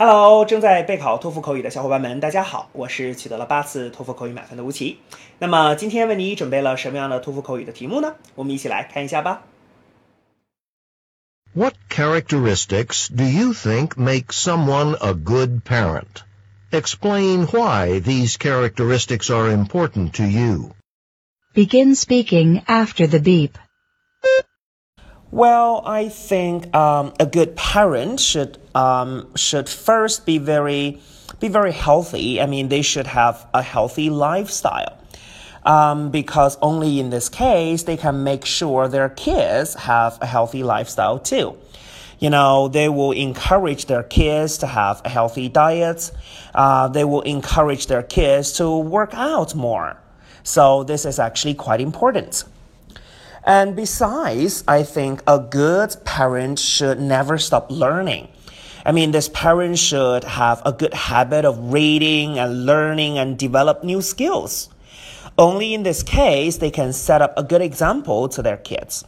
Hello，正在备考托福口语的小伙伴们，大家好，我是取得了八次托福口语满分的吴奇。那么今天为你准备了什么样的托福口语的题目呢？我们一起来看一下吧。What characteristics do you think make someone a good parent? Explain why these characteristics are important to you. Begin speaking after the beep. Well, I think um, a good parent should um, should first be very be very healthy. I mean, they should have a healthy lifestyle. Um, because only in this case they can make sure their kids have a healthy lifestyle too. You know, they will encourage their kids to have a healthy diet. Uh, they will encourage their kids to work out more. So this is actually quite important. And besides, I think a good parent should never stop learning. I mean, this parent should have a good habit of reading and learning and develop new skills. Only in this case, they can set up a good example to their kids.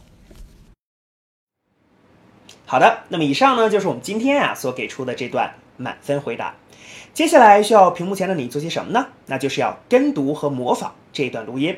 好的，那么以上呢就是我们今天啊所给出的这段满分回答。接下来需要屏幕前的你做些什么呢？那就是要跟读和模仿这段录音。